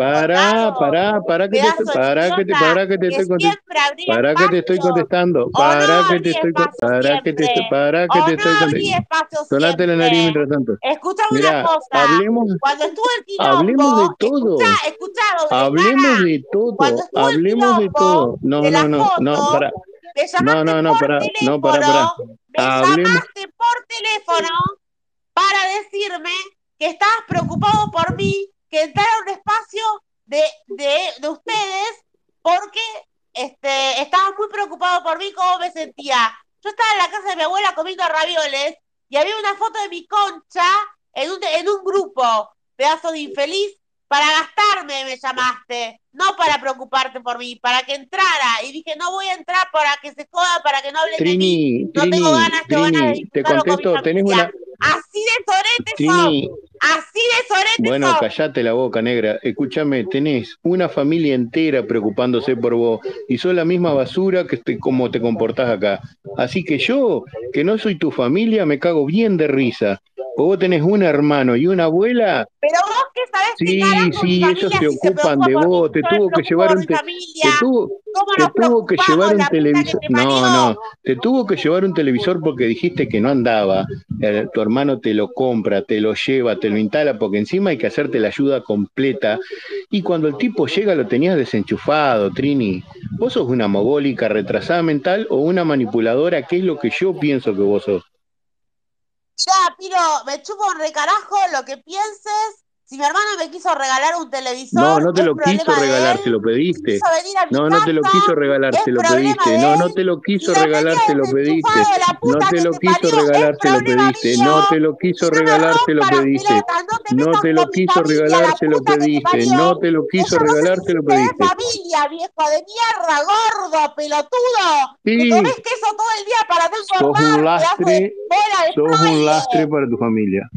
Pará, pará, pará que te estoy, pará que te, pará que te estoy contestando. Pará que te estoy contestando. Pará que te estoy pará que te estoy, pará que te estoy contestando. Sonate la nariz mientras tanto. Escuchame una cosa. Hablemos, cuando estuvo el quilombo, hablemos de todo. Hablemos de todo. Hablemos de todo. No, no, no, no, para. No, no, no, para, no, para, para. Me llamaste por teléfono para decirme que estabas preocupado por mí, que entrara a un espacio de, de, de ustedes porque este, estaba muy preocupado por mí, cómo me sentía. Yo estaba en la casa de mi abuela comiendo ravioles y había una foto de mi concha en un, en un grupo, pedazo de infeliz, para gastarme me llamaste, no para preocuparte por mí, para que entrara. Y dije, no voy a entrar para que se joda, para que no hable de mí. No tengo ganas, ganas de Te contesto, tenés una... Así de sorete Trini, Así de sorete Bueno, callate la boca, negra. Escúchame, tenés una familia entera preocupándose por vos y sos la misma basura que te, como te comportás acá. Así que yo, que no soy tu familia, me cago bien de risa. vos tenés un hermano y una abuela. Pero vos qué sabés Sí, sí, ellos se ocupan de vos. Te tuvo que llevar un te, tuvo, te tuvo que llevar un televisor. No, no, te tuvo que llevar un televisor porque dijiste que no andaba. Eh, tu hermano te lo compra, te lo lleva, te lo instala, porque encima hay que hacerte la ayuda completa. Y cuando el tipo llega lo tenías desenchufado, Trini. ¿Vos sos una mogólica retrasada mental o una manipuladora? ¿Qué es lo que yo pienso que vos sos? Ya, Piro, me chupo un recarajo lo que pienses si mi hermano me quiso regalar un televisor. No, no te lo quiso regalar, se lo pediste. No, no te lo quiso regalar, se lo pediste. No, no te lo quiso regalar, se lo pediste. No te lo quiso regalar, se lo pediste. No te lo quiso regalar, se lo pediste. No te lo quiso regalar, se lo pediste. No te lo quiso regalar, se lo pediste. familia, viejo de mierda, gordo, pelotudo. Sí. Comes queso todo el día para no engordar. Sos un lastre, sos un lastre para tu familia.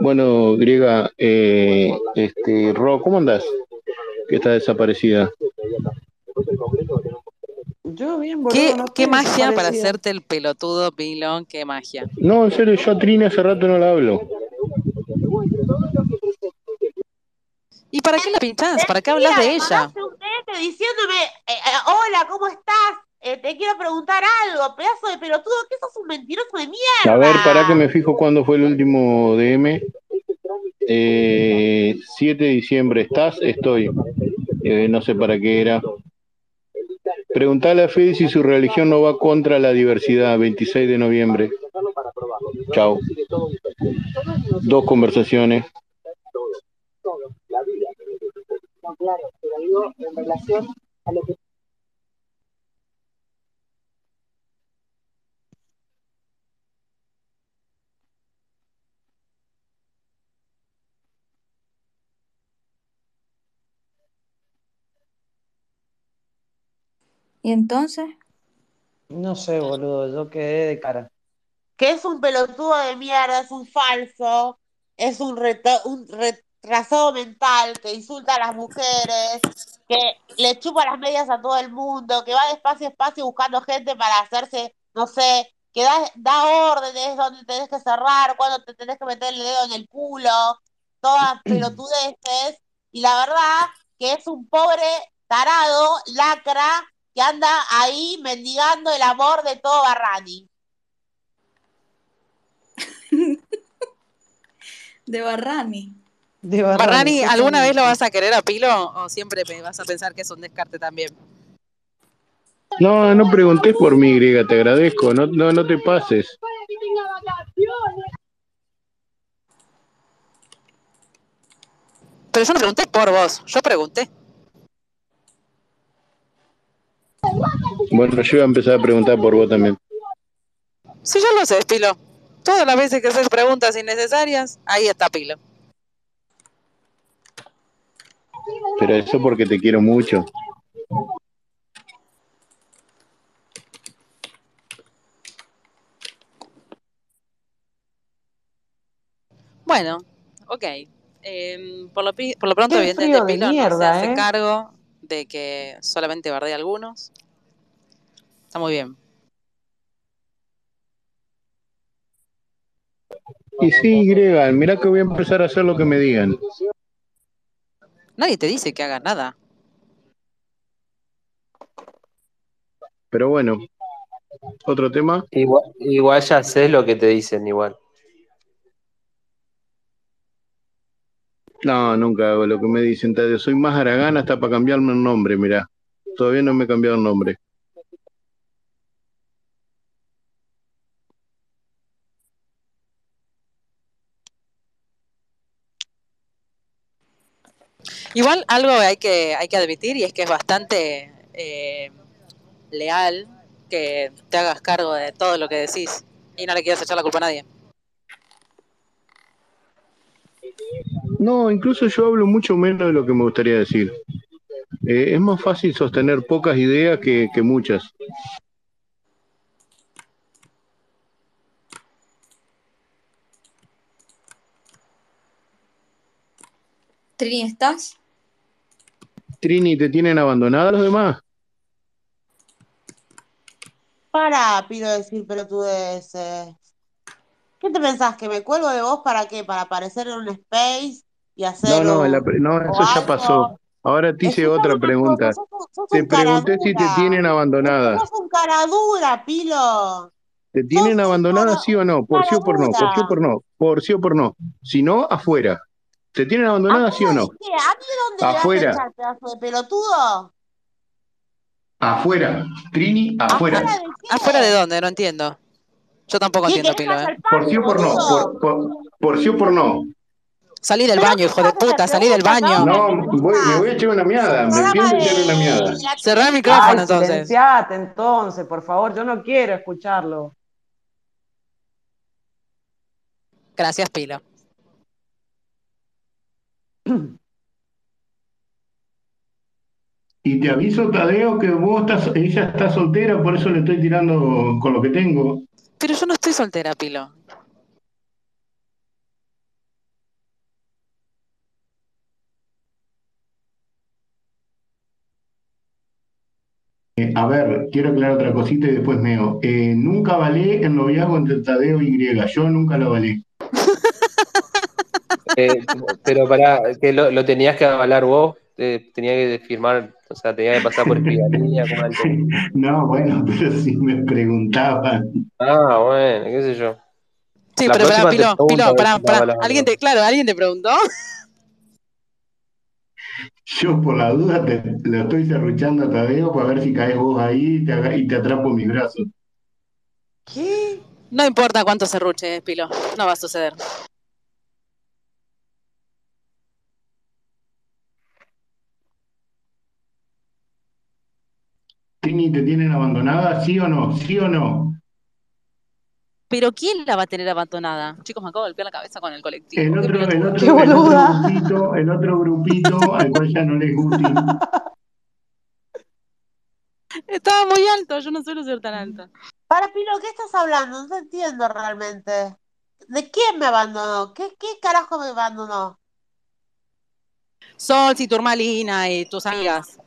Bueno, Griega, eh, este, Ro, ¿cómo andás? Que está desaparecida. Yo bien, ¿Qué, qué magia para hacerte el pelotudo, Pilón? ¿Qué magia? No, en serio, yo a Trini hace rato no la hablo. ¿Y para qué la pinchás? ¿Para qué hablas de ella? diciéndome, eh, eh, hola, ¿cómo estás? Eh, te quiero preguntar algo, pedazo de pelotudo, ¿qué sos un mentiroso de mierda? A ver, para que me fijo cuándo fue el último DM. Eh, 7 de diciembre, ¿estás? Estoy. Eh, no sé para qué era. Preguntale a Fede si su religión no va contra la diversidad, 26 de noviembre. Chao. Dos conversaciones. Claro, pero digo, en relación a lo que ¿Y entonces? No sé, boludo, yo quedé de cara. Que es un pelotudo de mierda, es un falso, es un, un retrasado mental que insulta a las mujeres, que le chupa las medias a todo el mundo, que va de espacio a espacio buscando gente para hacerse, no sé, que da, da órdenes donde tenés que cerrar, cuando te tenés que meter el dedo en el culo, todas pelotudeces. Y la verdad que es un pobre tarado, lacra, que anda ahí mendigando el amor de todo Barrani. de Barrani. De Barrani, ¿alguna vez lo vas a querer a Pilo o siempre vas a pensar que es un descarte también? No, no preguntes por mí, Griega, te agradezco, no, no, no te pases. Pero yo no pregunté por vos, yo pregunté. Bueno, yo iba a empezar a preguntar por vos también. Sí, yo lo sé, Pilo. Todas las veces que haces preguntas innecesarias, ahí está Pilo. Pero eso porque te quiero mucho. Bueno, ok. Em, por, lo, por lo pronto, evidentemente, Pilo no se hace ¿eh? cargo de que solamente bardea algunos. Está muy bien. Y sí, Grega, mirá que voy a empezar a hacer lo que me digan. Nadie te dice que hagas nada. Pero bueno, otro tema. Igual, igual ya sé lo que te dicen, igual. No, nunca hago lo que me dicen, Tadeo. Soy más Aragán hasta para cambiarme el nombre, mirá. Todavía no me he cambiado el nombre. Igual algo hay que, hay que admitir y es que es bastante eh, leal que te hagas cargo de todo lo que decís y no le quieras echar la culpa a nadie. No, incluso yo hablo mucho menos de lo que me gustaría decir. Eh, es más fácil sostener pocas ideas que, que muchas. Trini, ¿estás? Trini, ¿te tienen abandonada los demás? Para, pido decir pelotudeces. ¿Qué te pensás? ¿Que me cuelgo de vos para qué? ¿Para aparecer en un space y hacer No, no, la no, eso ya pasó. Ahora te hice otra pregunta. sos sos Te pregunté si te tienen abandonada. Sos un cara dura, Pilo. ¿Te tienen abandonada cara- sí o no? Por sí o por no, por sí o por no, por sí o por no. Si no, afuera. ¿Te tienen abandonada sí o no? ¿Qué? ¿A mí dónde me vas a Afuera. echar, pedazo de pelotudo? Afuera. Trini, ¿Afuera afuera. de? ¿Afuera de dónde? No entiendo. Yo tampoco ¿Qué, entiendo, Pilo. ¿eh? Por sí o por no. Por, por, por sí o por no. Salí del baño, hijo de puta, salí del baño. No, voy- me voy a echar una miada. Me pienso echar una miada. Cerrá el Ay, micrófono entonces. silenciate entonces, por favor, yo no quiero escucharlo. Gracias, Pilo. Y te aviso, Tadeo, que vos estás, ella está soltera, por eso le estoy tirando con lo que tengo. Pero yo no estoy soltera, Pilo. Eh, a ver, quiero aclarar otra cosita y después meo. Eh, nunca avalé el noviazgo entre Tadeo y Griega. Yo nunca lo avalé. Eh, pero para que lo, lo tenías que avalar vos, eh, tenía que firmar, o sea, tenía que pasar por escribanía. No, bueno, pero si me preguntaban. Ah, bueno, qué sé yo. Sí, La pero pará, Pilo, Pilo, pará, pará. ¿Alguien te, claro, ¿alguien te preguntó? Yo por la duda te lo estoy serruchando a Tadeo para ver si caes vos ahí y te, aga- y te atrapo mis brazos. ¿Qué? No importa cuánto se ruche, Pilo. No va a suceder. Tini, ¿te tienen abandonada? ¿Sí o no? ¿Sí o no? Pero ¿quién la va a tener abandonada? Chicos, me acabo de golpear la cabeza con el colectivo. El otro, el otro, ¡Qué el otro grupito, el otro grupito al cual ya no le es útil. Estaba muy alto, yo no suelo ser tan alta. Para, Pilo, ¿qué estás hablando? No te entiendo realmente. ¿De quién me abandonó? ¿Qué, qué carajo me abandonó? Sol, y Turmalina y tus amigas.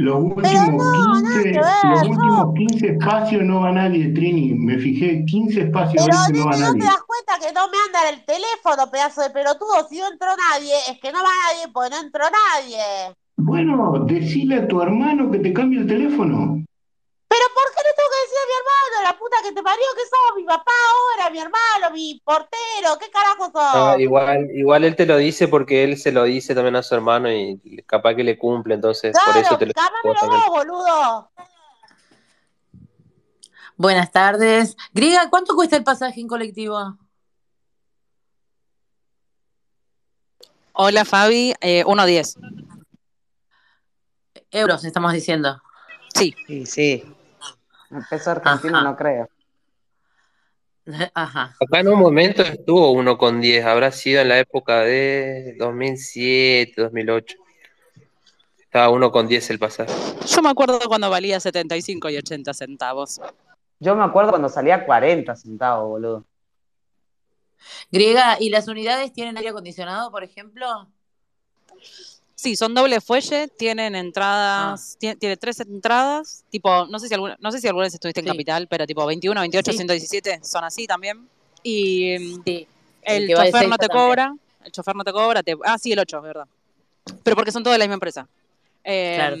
Los Pero últimos no, nada 15, que ver, los últimos 15 espacios no va nadie, Trini. Me fijé, 15 espacios Pero ahorita no va ¿no te nadie. das cuenta que no me anda el teléfono, pedazo de pelotudo? Si no entró nadie, es que no va nadie porque no entró nadie. Bueno, decile a tu hermano que te cambie el teléfono. ¿Pero por qué le tengo que decir a mi hermano, la puta que te parió, que sos mi papá ahora, mi hermano, mi portero? ¿Qué carajo sos? Ah, igual, igual él te lo dice porque él se lo dice también a su hermano y capaz que le cumple, entonces por eso Claro, te lo vos, boludo. Buenas tardes. Griega, ¿cuánto cuesta el pasaje en colectivo? Hola, Fabi. Eh, 1.10. Euros, estamos diciendo. Sí. Sí, sí. El peso argentino Ajá. no creo. Ajá. Acá en un momento estuvo uno con 10, habrá sido en la época de 2007, 2008. Estaba uno con 10 el pasaje. Yo me acuerdo cuando valía 75 y 80 centavos. Yo me acuerdo cuando salía 40 centavos, boludo. Griega, ¿y las unidades tienen aire acondicionado, por ejemplo? Sí, son doble fuelle, tienen entradas, tie- tiene, tres entradas, tipo, no sé si alguna, no sé si alguna vez estuviste en Sí. Capital, pero tipo 21, 28, Sí. 117 son así también. Y mm, Sí. el, chofer no te también. cobra, el chofer no te cobra, te, ah, sí, el 8, es verdad. Pero porque son todos de la misma empresa. Eh, Claro.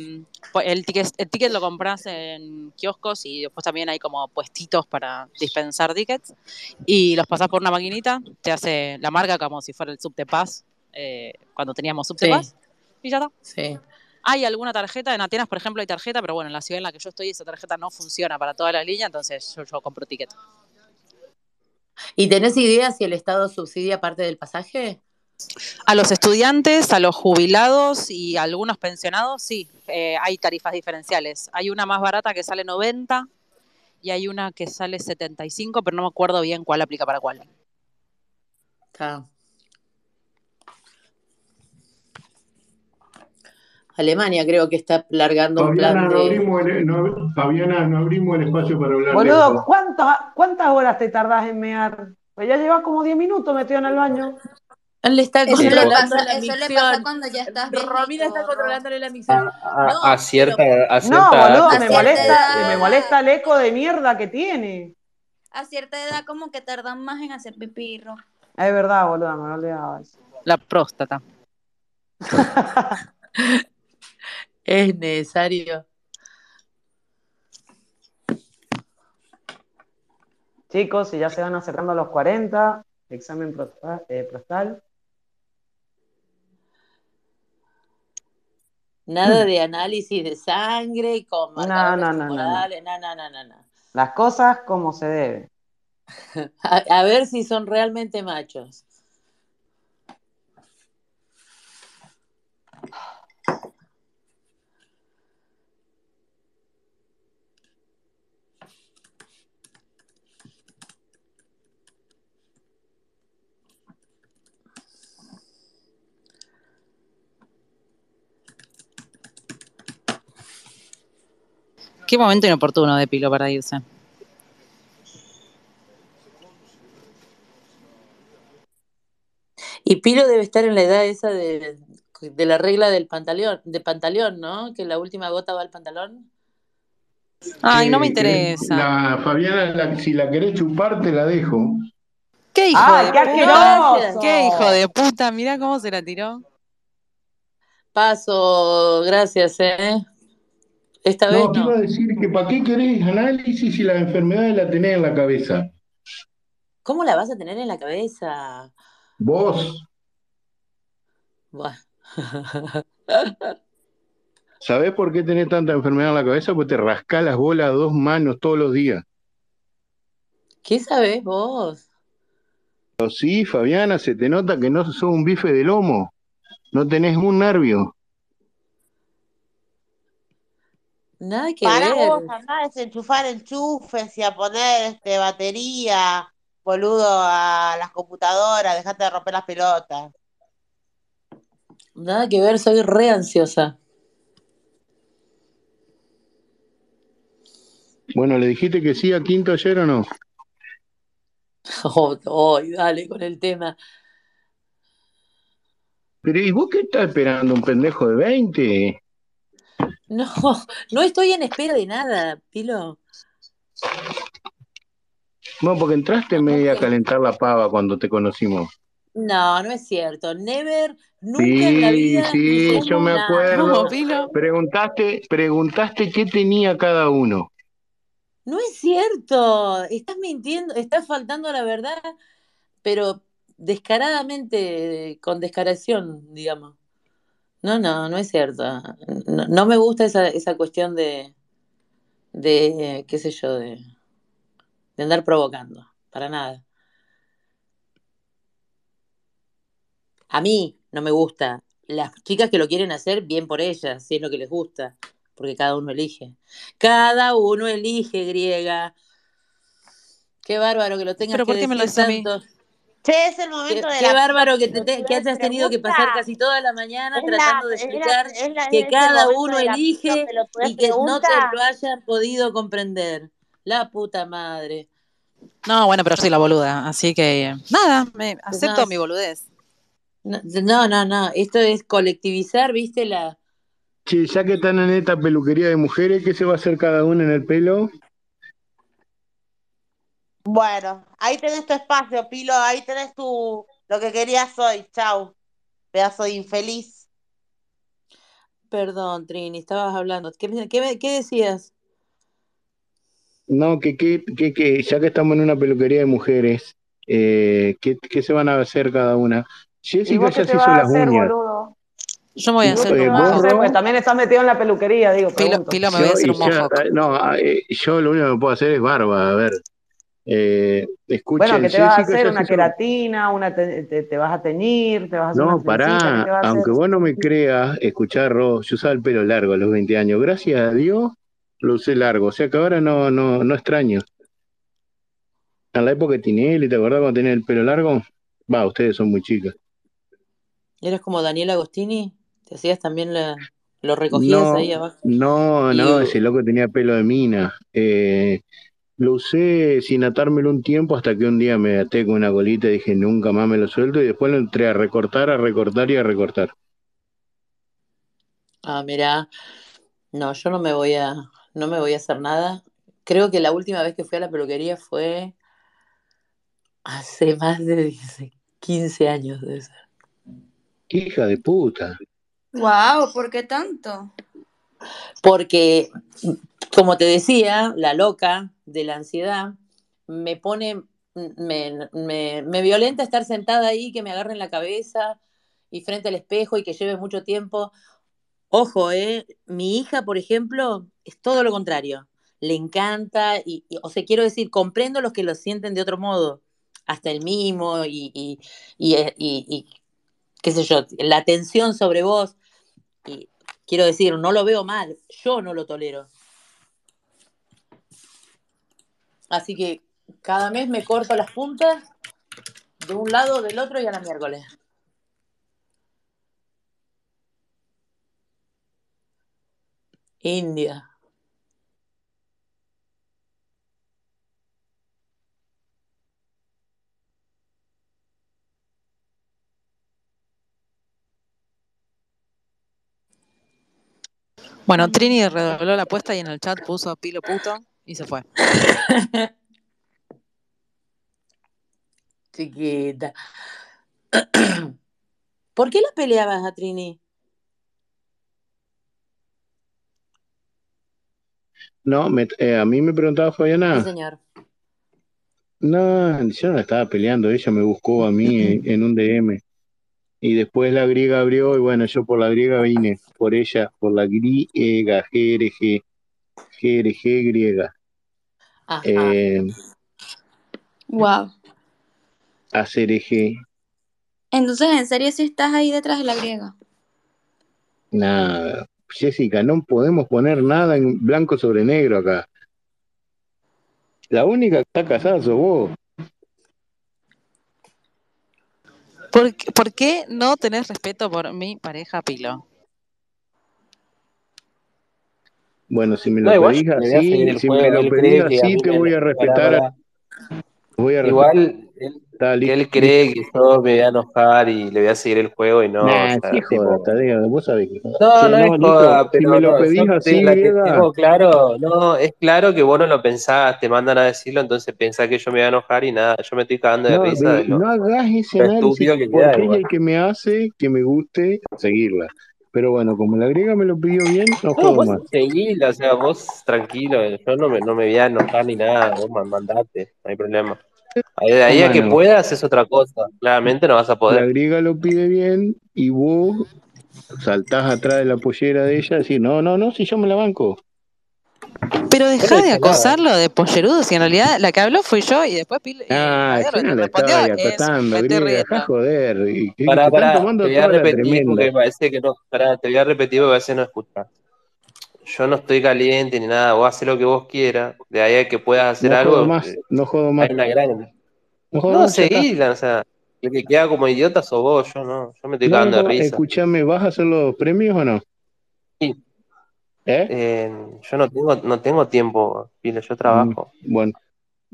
pues El, ticket, el ticket lo compras en kioscos y después también hay como puestitos para dispensar tickets y los pasás por una maquinita, te hace la marca como si fuera el Subte Pass, eh, cuando teníamos Subte Sí. Pass y ya está. Sí. Hay alguna tarjeta, en Atenas, por ejemplo, hay tarjeta, pero bueno, en la ciudad en la que yo estoy, esa tarjeta no funciona para toda la línea, entonces yo, yo compro ticket. ¿Y tenés idea si el Estado subsidia parte del pasaje? A los estudiantes, a los jubilados y a algunos pensionados, sí, eh, hay tarifas diferenciales. Hay una más barata que sale 90 y hay una que sale 75, pero no me acuerdo bien cuál aplica para cuál. Está. Alemania creo que está largando un Fabiana, no abrimos el, no- Fabiana, no abrimos el espacio para hablar Boludo. ¿cuántas, ¿cuántas horas te tardás en mear? Pues ya llevas como 10 minutos metido en el baño. Él le está Eso le controlando pasa, la eso le micción. pasa cuando ya estás Romina está Ro. controlándole la A, micción. a- No, a cierta, a No, cierta edad boludo, me molesta, edad. me molesta el eco de mierda que tiene. A cierta edad como que tardan más en hacer pipí. Es verdad, boludo, me olvidaba eso. La próstata. es necesario. Chicos, si ya se van acercando a los 40, examen eh, prostal. Nada de análisis de sangre con No, no, no, no, no. No, no, no, no, no. Las cosas como se debe. A, a ver si son realmente machos. Qué momento inoportuno de Pilo para irse. Y Pilo debe estar en la edad esa de, de la regla del pantalón, de pantalón, ¿no? Que la última gota va al pantalón. Ay, no me Eh, interesa. La, Fabiana, la- si la querés chupar, te la dejo. ¿Qué hijo ¡Ay, de qué puta? ¿Qué hijo de puta? Mirá cómo se la tiró. Paso, gracias, ¿eh? Esta vez No, te no. iba a decir que ¿para qué querés análisis si la enfermedad la tenés en la cabeza? ¿Cómo la vas a tener en la cabeza? Vos. ¿sabés por qué tenés tanta enfermedad en la cabeza? Porque te rascás las bolas a dos manos todos los días. ¿Qué sabés vos? Pero sí, Fabiana, se te nota que no sos un bife de lomo. No tenés un nervio. Nada que Para ver. vos, a desenchufar enchufes y a poner este, batería, boludo, a las computadoras, dejate de romper las pelotas. Nada que ver, soy re ansiosa. Bueno, ¿le dijiste que sí a Quinto ayer o no? Oh, oh, dale con el tema. Pero ¿y vos qué estás esperando? ¿Un pendejo de 20? No, no estoy en espera de nada, Pilo. No, porque entraste media a calentar la pava cuando te conocimos. No, no es cierto. Never, nunca en la Sí, vida. sí, yo me acuerdo. ¿Cómo, Pilo? Preguntaste, preguntaste qué tenía cada uno. No es cierto. Estás mintiendo, estás faltando a la verdad, pero descaradamente, con descaración, digamos. No, no, no es cierto. No, no me gusta esa, esa cuestión de, de, qué sé yo, de, de andar provocando, para nada. A mí no me gusta. Las chicas que lo quieren hacer, bien por ellas, si es lo que les gusta, porque cada uno elige. Cada uno elige, griega. Qué bárbaro que lo tengas ¿Pero que por qué me lo decís a mí? Che, es el Qué, momento de qué la bárbaro que, te, que hayas tenido que pasar casi toda la mañana Es la, tratando de es la, explicar es la, que es el cada uno elige y que no te lo hayan podido comprender. La puta madre. No, bueno, pero soy la boluda, así que nada, me Pues acepto mi boludez. No, no, no, esto es colectivizar, ¿viste? La... Che, ya que están en esta peluquería de mujeres, ¿qué se va a hacer cada una en el pelo? Bueno, ahí tenés tu espacio, Pilo, ahí tenés tu lo que querías hoy. Chau, pedazo de infeliz. Perdón, Trini, estabas hablando. ¿Qué, qué, qué decías? No, que, que, que, que, ya que estamos en una peluquería de mujeres, eh, ¿qué, ¿qué, se van a hacer cada una? Jessica ya se hizo las hacer, uñas. Boludo? Yo me voy a hacer Eh, No sé, pues también estás metido en la peluquería, digo. Pilo. Pilo, me voy a hacer un ya, mohawk. eh, no, eh, yo lo único que puedo hacer es barba, a ver. Eh, escuchen, Bueno, ¿qué te vas a hacer? ¿Una queratina? Una te, te- te vas a teñir? ¿Te vas a hacer una No? ¿Qué pará, te vas a aunque vos no me creas, escuchar Ro, yo usaba el pelo largo a los 20 años, gracias a Dios lo usé largo, o sea que ahora no, no, no extraño. En la época de Tinelli, ¿te acordás cuando tenía el pelo largo? Va, ustedes son muy chicas. ¿Eres como Daniel Agostini? ¿Te hacías también la... lo recogías No, ahí abajo? no, Y no, ese loco tenía pelo de mina. Eh, lo usé sin atármelo un tiempo hasta que un día me até con una colita y dije nunca más me lo suelto y después lo entré a recortar, a recortar y a recortar. ah, mira, no, yo no me voy a, no me voy a hacer nada. Creo que la última vez que fui a la peluquería fue hace más de 10, 15 años de ser. ¡Qué hija de puta! Wow, ¿por qué tanto? Porque, como te decía, la loca de la ansiedad me pone, me, me, violenta estar sentada ahí, que me agarren la cabeza y frente al espejo y que lleve mucho tiempo. Ojo, ¿eh? Mi hija, por ejemplo, es todo lo contrario. Le encanta, y, o sea, quiero decir, comprendo los que lo sienten de otro modo, hasta el mimo y, y, y, y- qué sé yo, la atención sobre vos. Y quiero decir, no lo veo mal, yo no lo tolero. Así que cada mes me corto las puntas de un lado, del otro y a la miércoles. India. Bueno, Trini redobló la apuesta y en el chat puso pilo puto y se fue. Chiquita. ¿Por qué la peleabas a Trini? No, me- eh, a mí me preguntaba Sí, Fabiana. señor. No, yo no estaba peleando, ella me buscó a mí en, en un DM. Y después la griega abrió y bueno, yo por la griega vine, por ella, por la griega, GRG, GRG griega. Ajá. Eh, Wow. ACRG, Entonces, en serio, si estás ahí detrás de la griega. nada. Jessica, no podemos poner nada en blanco sobre negro acá. La única que está casada sos vos. ¿Por, qué- por qué no tenés respeto por mi pareja Pilo? Bueno, si me No, lo igual pedís así, si me lo pedís así, mí te voy a respetar, voy a respetar. Igual Está que listo, él cree que yo me voy a enojar y le voy a seguir el juego y no, o Nah, sí sea, joda, vos sabés que. No, no no, es Nico, joda, si pero me lo no, pedís así, te- la que griega, tengo claro, no, es claro que vos no lo pensás, te mandan a decirlo, entonces pensás que yo me voy a enojar y nada, yo me estoy cagando de no, risa de lo, no hagas ese análisis que porque queda ella igual. es el que me hace que me guste seguirla. Pero bueno, como la griega me lo pidió bien, no No, juego vos más. seguila, o sea, vos tranquilo, yo no me, no me voy a enojar ni nada, vos man- mandate, no hay problema. Ahí- De ahí a que puedas es otra cosa, claramente no vas a la poder. griega lo pide bien y vos saltás atrás de la pollera de ella y decís, no, no, no, si yo me la banco. Pero dejá de acosarlo de pollerudo, si en realidad la que habló fui yo y después Pilo, y Ah, yo no la estaba es acotando, me estoy griega, joder, y, están pará, te tomando voy a la repetir porque me parece que no, pará, te voy a repetir porque a veces no escuchas. Yo no estoy caliente ni nada, vos haces lo que vos quieras, de ahí a que puedas hacer No jodo algo, más, eh, no jodo más, hay una gran... no jodo No, más, o sea, el que queda como idiota sos vos, yo no, yo me estoy No, cagando de risa. escúchame, ¿vas a hacer los premios o no? Sí, ¿Eh? eh, yo no tengo, no tengo tiempo, Pile, yo Mm, trabajo. Bueno,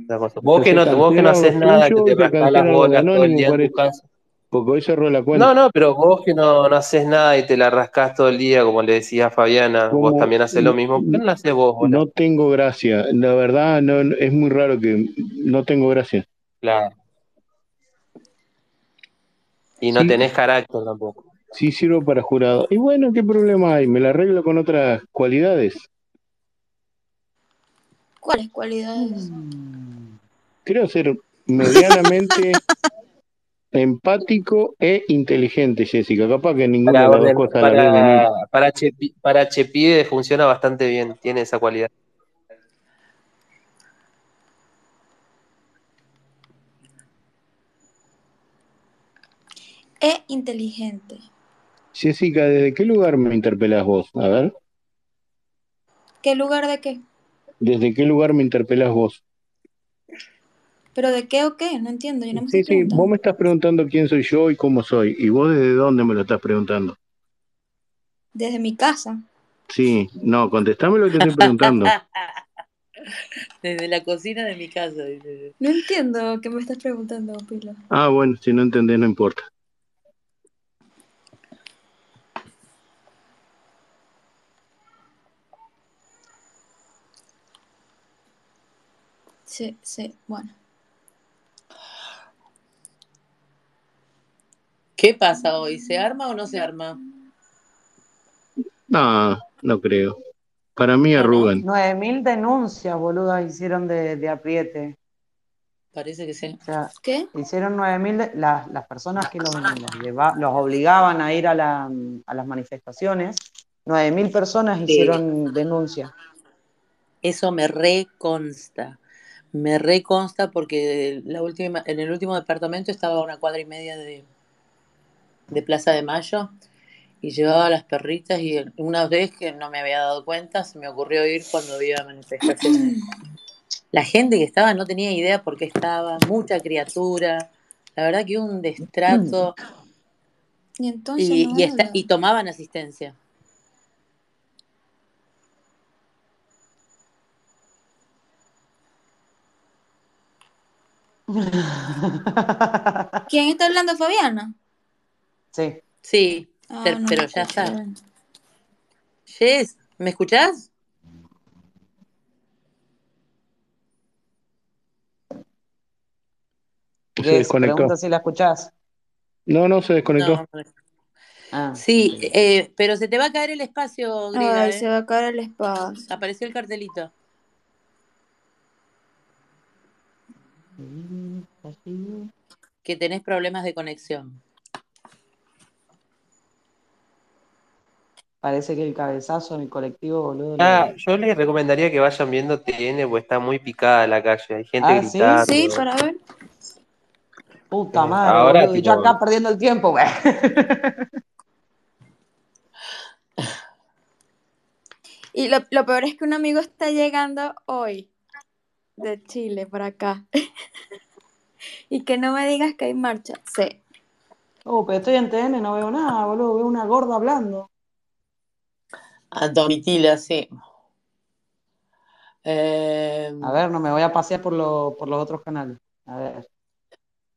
otra cosa. Vos que no, vos que no haces nada, que te rascás las bolas todo el anónimos, día en tu casa. Porque hoy cerró la cuenta. No, no, pero vos que no, no haces nada y te la rascás todo el día, como le decía a Fabiana, vos también haces lo mismo. ¿Por qué no lo haces vos, boludo? No tengo gracia. La verdad, no, no- es muy raro que no tengo gracia. Claro. Y no Sí. tenés carácter tampoco. Sí sirvo para jurado. Y bueno, ¿qué problema hay? Me la arreglo con otras cualidades. ¿Cuáles cualidades? Creo ser medianamente empático e inteligente, Jessica. Capaz que ninguna de Para, las dos cosas la ves venir. para, para, Chepi- para Chepide funciona bastante bien, tiene esa cualidad. E inteligente. Jessica, ¿desde qué lugar me interpelás vos? A ver, ¿Qué lugar de qué? ¿desde qué lugar me interpelás vos? ¿Pero de qué o qué? No entiendo, yo no me Sí, sí, vos me estás preguntando quién soy yo y cómo soy. ¿Y vos desde dónde me lo estás preguntando? Desde mi casa. Sí, no, contestame lo que te estoy preguntando. Desde la cocina de mi casa, dice. No entiendo qué me estás preguntando, Pilo. Ah, bueno, si no entendés, no importa. Sí, sí, bueno. ¿Qué pasa hoy? ¿Se arma o no se arma? No, no creo. Para mí arrugan. 9.000 denuncias, boludas, hicieron de, de apriete. Parece que sí. O sea, ¿Qué? hicieron 9.000, de- las, las personas que los, los lleva- los obligaban a ir a, la- a las manifestaciones, 9.000 personas hicieron denuncia. Eso me reconsta. Me reconsta porque la última, en el último departamento estaba a una cuadra y media de, de Plaza de Mayo y llevaba a las perritas y una vez que no me había dado cuenta se me ocurrió ir cuando había manifestaciones. La gente que estaba no tenía idea por qué estaba, mucha criatura. La verdad que un destrato Y entonces y, no y, esta- era. y tomaban asistencia. ¿Quién está hablando, Fabiana? Sí, Sí, Ah, pero, no pero me ya escucho está. Jess, ¿me escuchás? Se desconectó. pregunta si la escuchás. No, no, se desconectó. No, no. Ah, Sí, eh, pero se te va a caer el espacio, Grida, Ay, ¿eh? se va a caer el espacio. Apareció el cartelito. Que tenés problemas de conexión. Parece que el cabezazo en el colectivo, boludo. lo- Ah, yo les recomendaría que vayan viendo TN, porque está muy picada la calle. Hay gente Ah, ¿sí? gritando. Sí, para ver. Puta Eh, madre, ahora, boludo. Y yo acá perdiendo el tiempo, güey. Y lo, lo peor es que un amigo está llegando hoy de Chile para acá. y que no me digas que hay marcha. Sí. Oh, pero estoy en TN, no veo nada, boludo. Veo una gorda hablando. A Domitila, sí. Eh, A ver, no me voy a pasear por, lo- por los otros canales. A ver.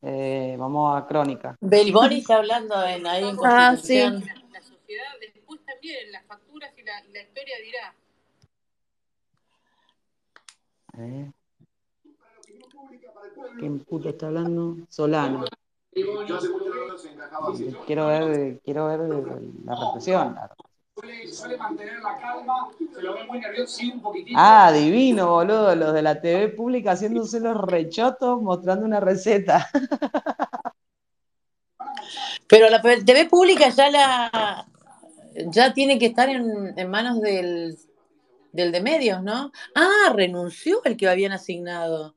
Eh, vamos a Crónica. Belboni está hablando en, ahí en Ah, sí. La sociedad después también las facturas y la, la historia dirá. A ver. ¿Quién puto está hablando? Solano. Quiero ver, quiero ver la represión. Ah, divino, boludo. Los de la TV pública haciéndose los rechotos mostrando una receta. Pero la TV pública ya la ya tiene que estar en, en manos del, del de medios, ¿no? Ah, renunció el que habían asignado.